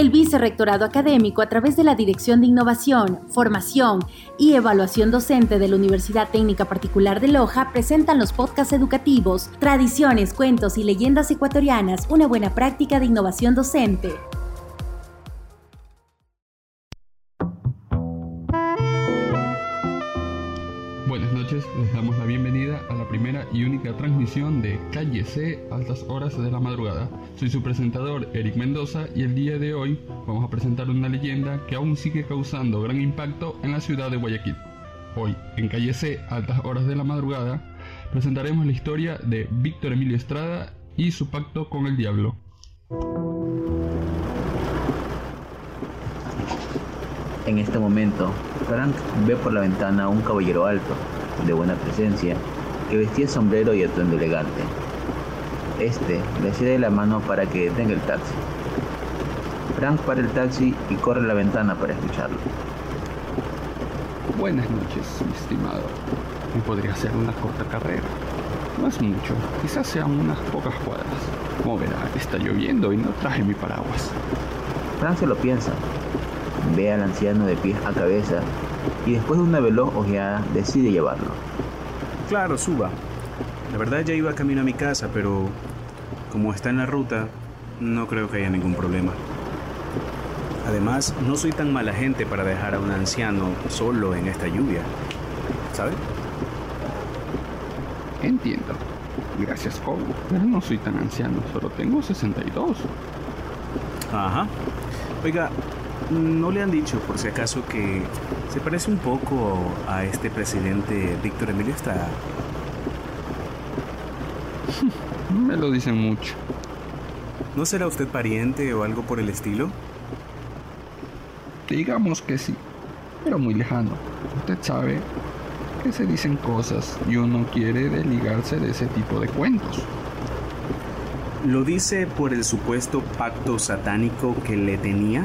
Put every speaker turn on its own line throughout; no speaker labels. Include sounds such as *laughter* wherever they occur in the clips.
El Vicerrectorado Académico, a través de la Dirección de Innovación, Formación y Evaluación Docente de la Universidad Técnica Particular de Loja, presentan los podcasts educativos Tradiciones, Cuentos y Leyendas Ecuatorianas, una buena práctica de innovación docente.
Les damos la bienvenida a la primera y única transmisión de Calle C Altas Horas de la Madrugada. Soy su presentador Eric Mendoza y el día de hoy vamos a presentar una leyenda que aún sigue causando gran impacto en la ciudad de Guayaquil. Hoy, en Calle C Altas Horas de la Madrugada, presentaremos la historia de Víctor Emilio Estrada y su pacto con el diablo.
En este momento, Frank ve por la ventana a un caballero alto, de buena presencia, que vestía sombrero y atuendo elegante. Este le cede la mano para que detenga el taxi. Frank para el taxi y corre la ventana para escucharlo.
Buenas noches, mi estimado. Me podría hacer una corta carrera. No es mucho, quizás sean unas pocas cuadras. Como verá, está lloviendo y no traje mi paraguas.
Frank se lo piensa. Ve al anciano de pies a cabeza y después de una veloz ojeada decide llevarlo.
Claro, suba. La verdad ya iba camino a mi casa, pero como está en la ruta, no creo que haya ningún problema. Además, no soy tan mala gente para dejar a un anciano solo en esta lluvia. ¿Sabe?
Entiendo. Gracias, Cobo. Pero no soy tan anciano, solo tengo 62.
Ajá. Oiga, ¿no le han dicho por si acaso que se parece un poco a este presidente Víctor Emilio Estrada. *laughs*
Me lo dicen mucho.
¿No será usted pariente o algo por el estilo?
Digamos que sí, pero muy lejano. Usted sabe que se dicen cosas y uno quiere desligarse de ese tipo de cuentos.
¿Lo dice por el supuesto pacto satánico que le tenía?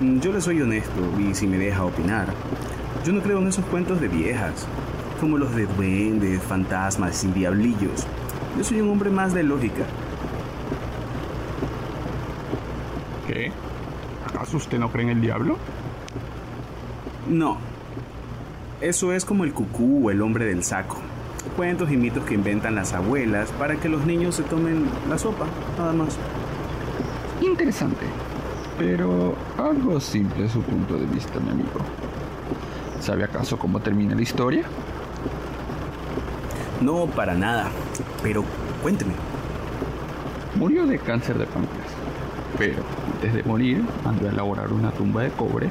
Mm, yo le soy honesto y si me deja opinar, yo no creo en esos cuentos de viejas, como los de duendes, fantasmas y diablillos. Yo soy un hombre más de lógica.
¿Qué? ¿Acaso usted no cree en el diablo?
No. Eso es como el cucú o el hombre del saco. Cuentos y mitos que inventan las abuelas para que los niños se tomen la sopa, nada más.
Interesante. Pero algo simple su punto de vista, mi amigo. ¿Sabe acaso cómo termina la historia?
No, para nada. Pero cuénteme.
Murió de cáncer de páncreas. Pero antes de morir, mandó a elaborar una tumba de cobre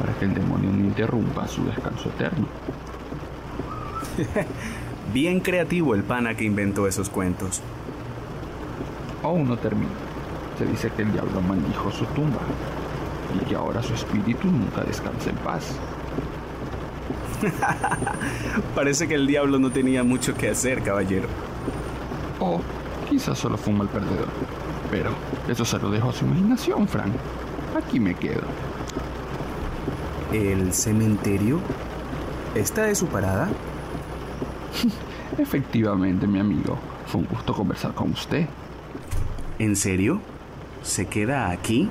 para que el demonio no interrumpa su descanso eterno. *laughs*
Bien creativo el pana que inventó esos cuentos.
Aún no termina. Se dice que el diablo maldijo su tumba y que ahora su espíritu nunca descansa en paz. *laughs*
Parece que el diablo no tenía mucho que hacer, caballero.
O quizás solo fue un mal perdedor. Pero eso se lo dejo a su imaginación, Frank. Aquí me quedo.
¿El cementerio? ¿Está de su parada? *laughs*
Efectivamente, mi amigo. Fue un gusto conversar con usted.
¿En serio? ¿Se queda aquí?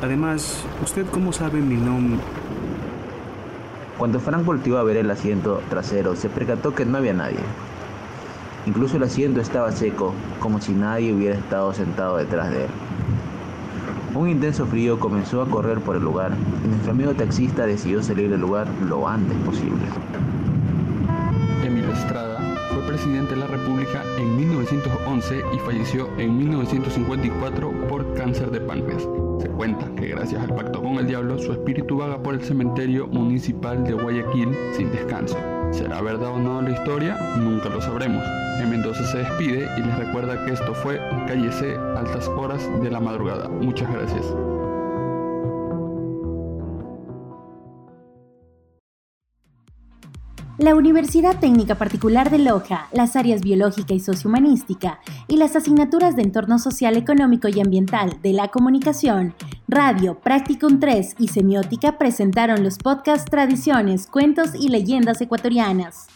Además, ¿usted cómo sabe mi nombre?
Cuando Frank volteó a ver el asiento trasero, se percató que no había nadie. Incluso el asiento estaba seco, como si nadie hubiera estado sentado detrás de él. Un intenso frío comenzó a correr por el lugar y nuestro amigo taxista decidió salir del lugar lo antes posible.
Fue presidente de la República en 1911 y falleció en 1954 por cáncer de páncreas. Se cuenta que gracias al pacto con el diablo, su espíritu vaga por el cementerio municipal de Guayaquil sin descanso. ¿Será verdad o no la historia? Nunca lo sabremos. En Mendoza se despide y les recuerda que esto fue Calle C, altas horas de la madrugada. Muchas gracias.
La Universidad Técnica Particular de Loja, las áreas biológica y sociohumanística y las asignaturas de entorno social, económico y ambiental de la comunicación, radio, Practicum 3 y semiótica presentaron los podcasts Tradiciones, Cuentos y Leyendas Ecuatorianas.